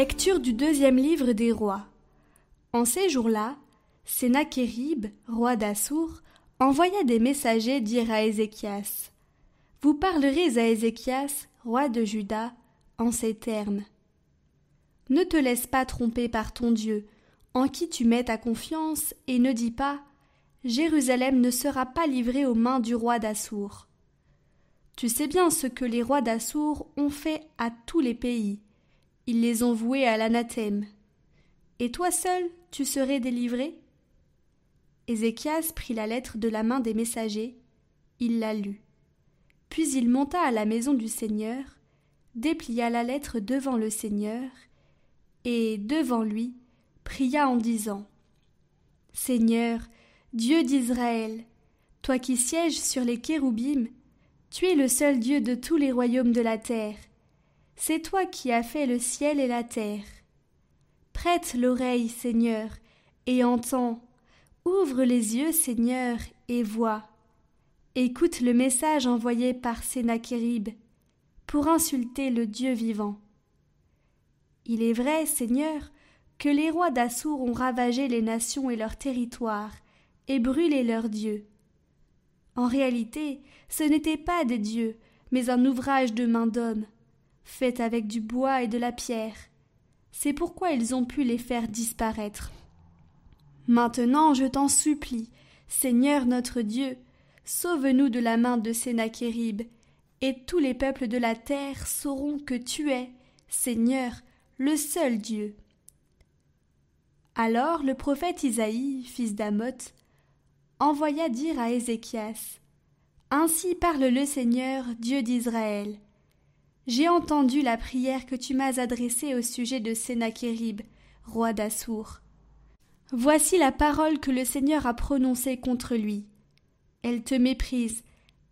Lecture du deuxième livre des rois. En ces jours-là, Sénachérib, roi d'Assour, envoya des messagers dire à Ézéchias Vous parlerez à Ézéchias, roi de Juda, en ces termes. Ne te laisse pas tromper par ton Dieu, en qui tu mets ta confiance, et ne dis pas Jérusalem ne sera pas livrée aux mains du roi d'Assour. Tu sais bien ce que les rois d'Assour ont fait à tous les pays. Ils les ont voués à l'anathème. Et toi seul, tu serais délivré? Ézéchias prit la lettre de la main des messagers, il la lut. Puis il monta à la maison du Seigneur, déplia la lettre devant le Seigneur, et, devant lui, pria en disant Seigneur, Dieu d'Israël, toi qui sièges sur les kéroubim, tu es le seul Dieu de tous les royaumes de la terre. C'est toi qui as fait le ciel et la terre. Prête l'oreille, Seigneur, et entends. Ouvre les yeux, Seigneur, et vois. Écoute le message envoyé par Sénachérib pour insulter le Dieu vivant. Il est vrai, Seigneur, que les rois d'Assour ont ravagé les nations et leurs territoires, et brûlé leurs dieux. En réalité, ce n'étaient pas des dieux, mais un ouvrage de main d'homme, fait avec du bois et de la pierre. C'est pourquoi ils ont pu les faire disparaître. Maintenant, je t'en supplie, Seigneur notre Dieu, sauve-nous de la main de Sénachérib, et tous les peuples de la terre sauront que tu es, Seigneur, le seul Dieu. Alors le prophète Isaïe, fils d'Amoth, envoya dire à Ézéchias Ainsi parle le Seigneur, Dieu d'Israël. J'ai entendu la prière que tu m'as adressée au sujet de Sénachérib, roi d'Assour. Voici la parole que le Seigneur a prononcée contre lui. Elle te méprise,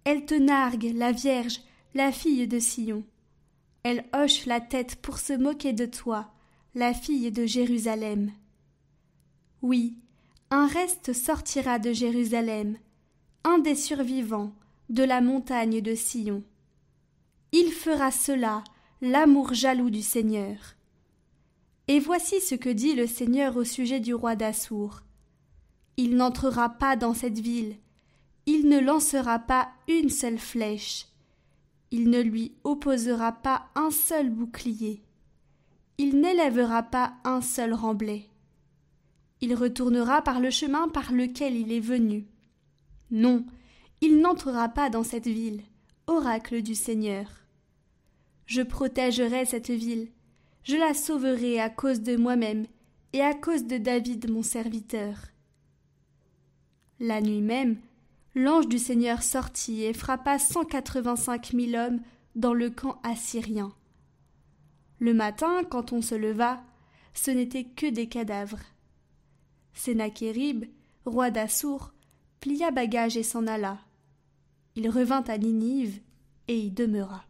elle te nargue, la Vierge, la fille de Sion. Elle hoche la tête pour se moquer de toi, la fille de Jérusalem. Oui, un reste sortira de Jérusalem, un des survivants, de la montagne de Sion. Il fera cela, l'amour jaloux du Seigneur. Et voici ce que dit le Seigneur au sujet du roi d'Assour. Il n'entrera pas dans cette ville, il ne lancera pas une seule flèche, il ne lui opposera pas un seul bouclier, il n'élèvera pas un seul remblai. Il retournera par le chemin par lequel il est venu. Non, il n'entrera pas dans cette ville, oracle du Seigneur. Je protégerai cette ville, je la sauverai à cause de moi-même et à cause de David mon serviteur. La nuit même, l'ange du Seigneur sortit et frappa cent quatre-vingt-cinq mille hommes dans le camp assyrien. Le matin, quand on se leva, ce n'était que des cadavres. Sénachérib, roi d'Assour, plia bagage et s'en alla. Il revint à Ninive et y demeura.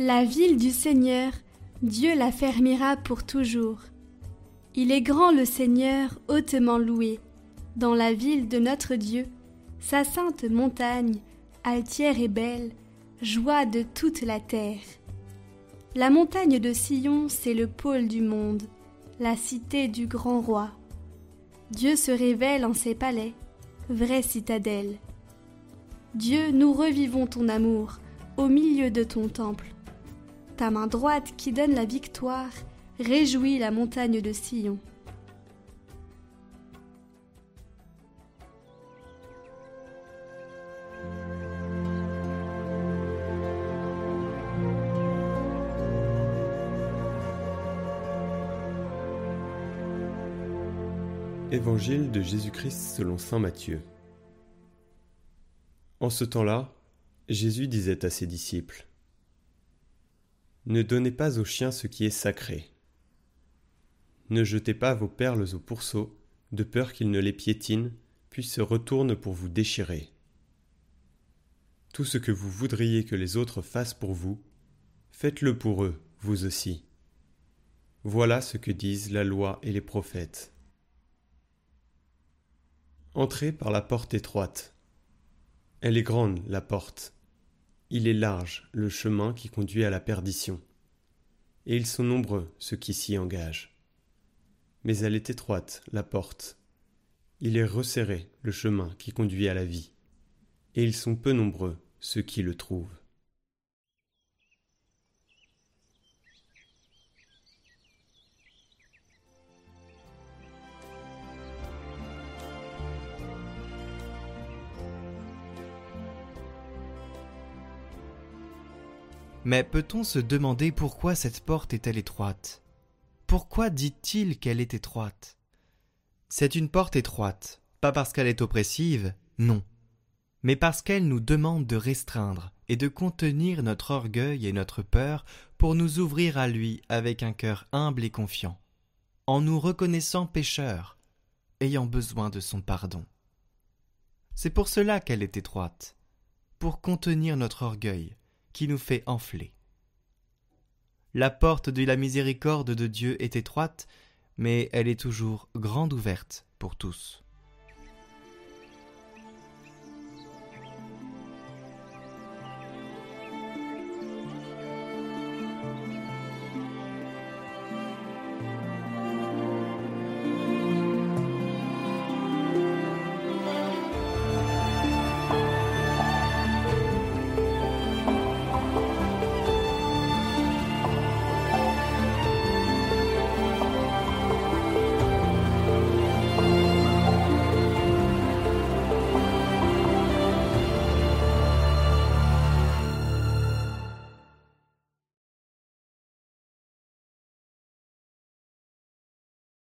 La ville du Seigneur, Dieu la fermera pour toujours. Il est grand le Seigneur, hautement loué, dans la ville de notre Dieu, sa sainte montagne, altière et belle, joie de toute la terre. La montagne de Sion, c'est le pôle du monde, la cité du grand roi. Dieu se révèle en ses palais, vraie citadelle. Dieu, nous revivons ton amour au milieu de ton temple. Ta main droite qui donne la victoire réjouit la montagne de Sion. Évangile de Jésus-Christ selon Saint Matthieu. En ce temps-là, Jésus disait à ses disciples Ne donnez pas aux chiens ce qui est sacré. Ne jetez pas vos perles aux pourceaux, de peur qu'ils ne les piétinent, puis se retournent pour vous déchirer. Tout ce que vous voudriez que les autres fassent pour vous, faites-le pour eux, vous aussi. Voilà ce que disent la loi et les prophètes. Entrez par la porte étroite. Elle est grande, la porte. Il est large, le chemin qui conduit à la perdition. Et ils sont nombreux, ceux qui s'y engagent. Mais elle est étroite, la porte. Il est resserré, le chemin qui conduit à la vie. Et ils sont peu nombreux, ceux qui le trouvent. Mais peut-on se demander pourquoi cette porte est-elle étroite? Pourquoi dit-il qu'elle est étroite? C'est une porte étroite, pas parce qu'elle est oppressive, non, mais parce qu'elle nous demande de restreindre et de contenir notre orgueil et notre peur pour nous ouvrir à lui avec un cœur humble et confiant, en nous reconnaissant pécheurs, ayant besoin de son pardon. C'est pour cela qu'elle est étroite, pour contenir notre orgueil, qui nous fait enfler. La porte de la miséricorde de Dieu est étroite, mais elle est toujours grande ouverte pour tous.